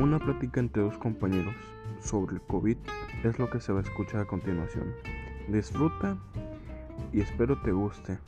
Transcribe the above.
Una plática entre dos compañeros sobre el COVID es lo que se va a escuchar a continuación. Disfruta y espero te guste.